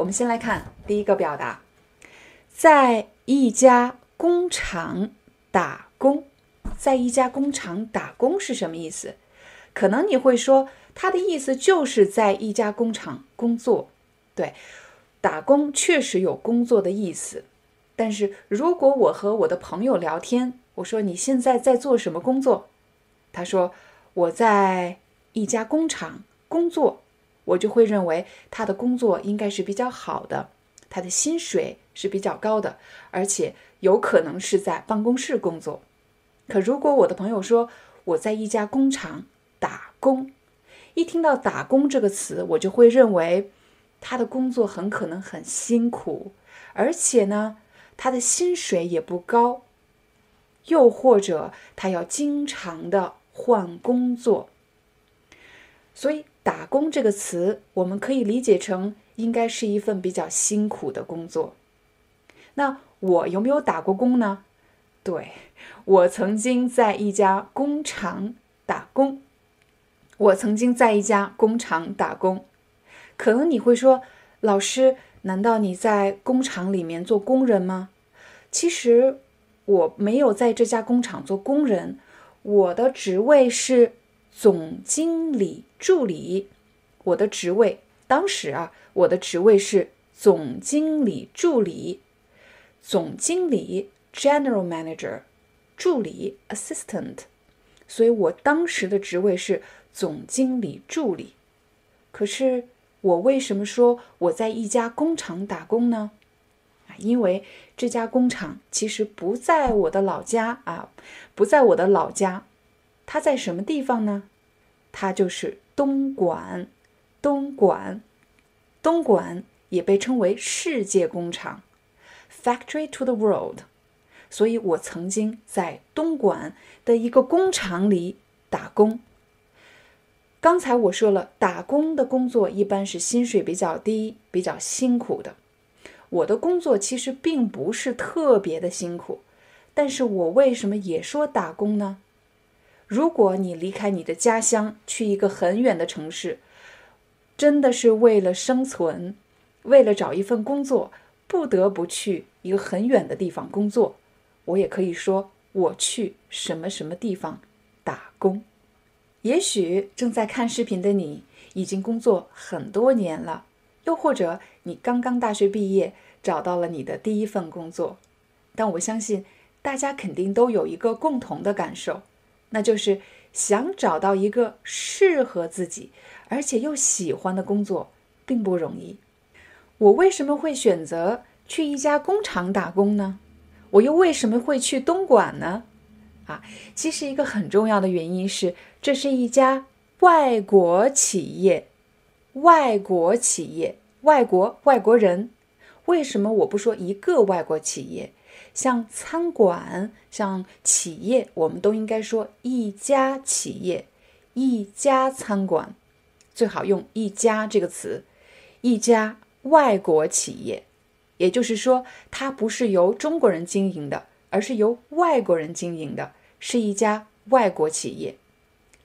我们先来看第一个表达，在一家工厂打工。在一家工厂打工是什么意思？可能你会说，它的意思就是在一家工厂工作。对，打工确实有工作的意思。但是如果我和我的朋友聊天，我说你现在在做什么工作？他说我在一家工厂工作。我就会认为他的工作应该是比较好的，他的薪水是比较高的，而且有可能是在办公室工作。可如果我的朋友说我在一家工厂打工，一听到“打工”这个词，我就会认为他的工作很可能很辛苦，而且呢，他的薪水也不高，又或者他要经常的换工作，所以。打工这个词，我们可以理解成应该是一份比较辛苦的工作。那我有没有打过工呢？对，我曾经在一家工厂打工。我曾经在一家工厂打工。可能你会说，老师，难道你在工厂里面做工人吗？其实我没有在这家工厂做工人，我的职位是。总经理助理，我的职位当时啊，我的职位是总经理助理，总经理 （General Manager），助理 （Assistant），所以我当时的职位是总经理助理。可是我为什么说我在一家工厂打工呢？啊，因为这家工厂其实不在我的老家啊，不在我的老家。它在什么地方呢？它就是东莞。东莞，东莞也被称为世界工厂 （Factory to the World）。所以我曾经在东莞的一个工厂里打工。刚才我说了，打工的工作一般是薪水比较低、比较辛苦的。我的工作其实并不是特别的辛苦，但是我为什么也说打工呢？如果你离开你的家乡，去一个很远的城市，真的是为了生存，为了找一份工作，不得不去一个很远的地方工作。我也可以说，我去什么什么地方打工。也许正在看视频的你已经工作很多年了，又或者你刚刚大学毕业，找到了你的第一份工作。但我相信，大家肯定都有一个共同的感受。那就是想找到一个适合自己而且又喜欢的工作，并不容易。我为什么会选择去一家工厂打工呢？我又为什么会去东莞呢？啊，其实一个很重要的原因是，这是一家外国企业，外国企业，外国外国人。为什么我不说一个外国企业？像餐馆，像企业，我们都应该说一家企业，一家餐馆，最好用“一家”这个词。一家外国企业，也就是说，它不是由中国人经营的，而是由外国人经营的，是一家外国企业。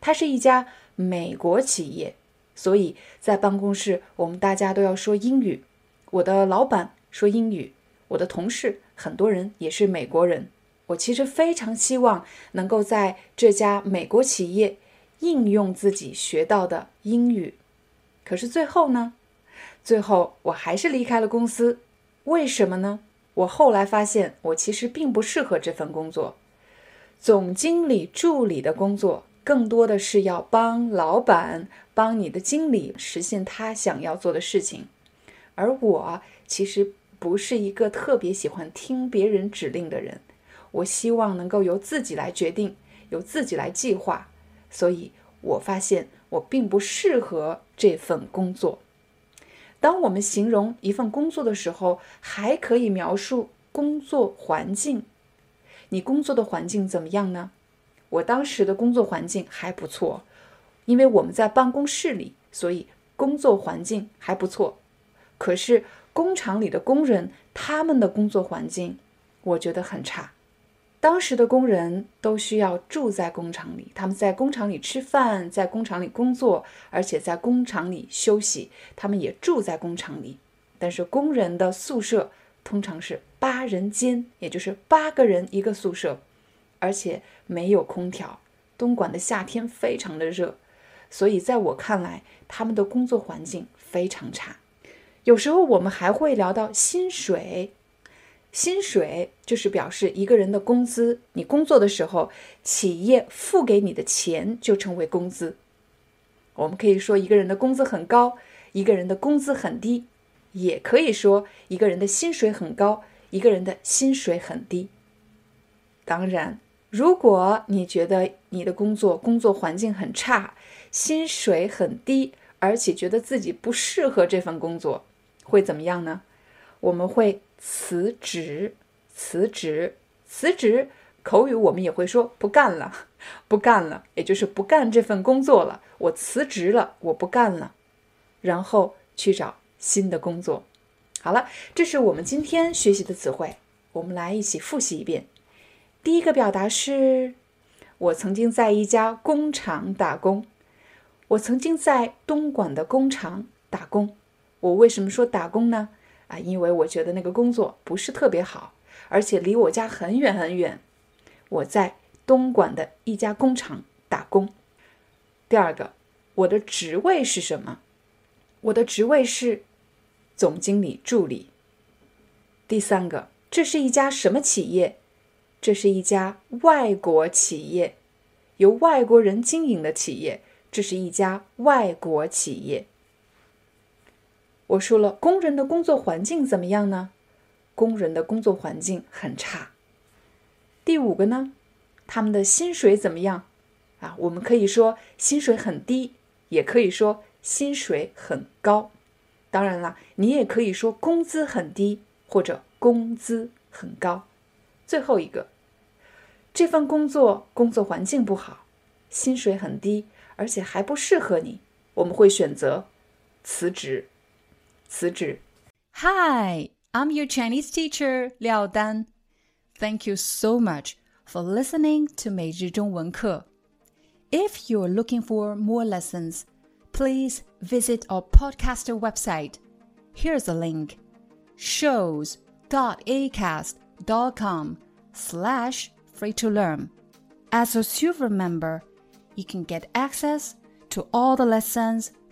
它是一家美国企业，所以在办公室，我们大家都要说英语。我的老板说英语，我的同事。很多人也是美国人，我其实非常希望能够在这家美国企业应用自己学到的英语。可是最后呢？最后我还是离开了公司。为什么呢？我后来发现，我其实并不适合这份工作。总经理助理的工作，更多的是要帮老板、帮你的经理实现他想要做的事情，而我其实。不是一个特别喜欢听别人指令的人，我希望能够由自己来决定，由自己来计划。所以我发现我并不适合这份工作。当我们形容一份工作的时候，还可以描述工作环境。你工作的环境怎么样呢？我当时的工作环境还不错，因为我们在办公室里，所以工作环境还不错。可是工厂里的工人，他们的工作环境，我觉得很差。当时的工人都需要住在工厂里，他们在工厂里吃饭，在工厂里工作，而且在工厂里休息。他们也住在工厂里，但是工人的宿舍通常是八人间，也就是八个人一个宿舍，而且没有空调。东莞的夏天非常的热，所以在我看来，他们的工作环境非常差。有时候我们还会聊到薪水。薪水就是表示一个人的工资，你工作的时候，企业付给你的钱就称为工资。我们可以说一个人的工资很高，一个人的工资很低，也可以说一个人的薪水很高，一个人的薪水很低。当然，如果你觉得你的工作工作环境很差，薪水很低，而且觉得自己不适合这份工作，会怎么样呢？我们会。辞职，辞职，辞职。口语我们也会说不干了，不干了，也就是不干这份工作了。我辞职了，我不干了，然后去找新的工作。好了，这是我们今天学习的词汇，我们来一起复习一遍。第一个表达是：我曾经在一家工厂打工。我曾经在东莞的工厂打工。我为什么说打工呢？啊，因为我觉得那个工作不是特别好，而且离我家很远很远。我在东莞的一家工厂打工。第二个，我的职位是什么？我的职位是总经理助理。第三个，这是一家什么企业？这是一家外国企业，由外国人经营的企业。这是一家外国企业。我说了，工人的工作环境怎么样呢？工人的工作环境很差。第五个呢，他们的薪水怎么样？啊，我们可以说薪水很低，也可以说薪水很高。当然了，你也可以说工资很低或者工资很高。最后一个，这份工作工作环境不好，薪水很低，而且还不适合你，我们会选择辞职。辞职。Hi, I'm your Chinese teacher Liao Dan. Thank you so much for listening to 每日中文课. If you're looking for more lessons, please visit our podcaster website. Here's a link: shows.acast.com slash free to learn. As a silver member, you can get access to all the lessons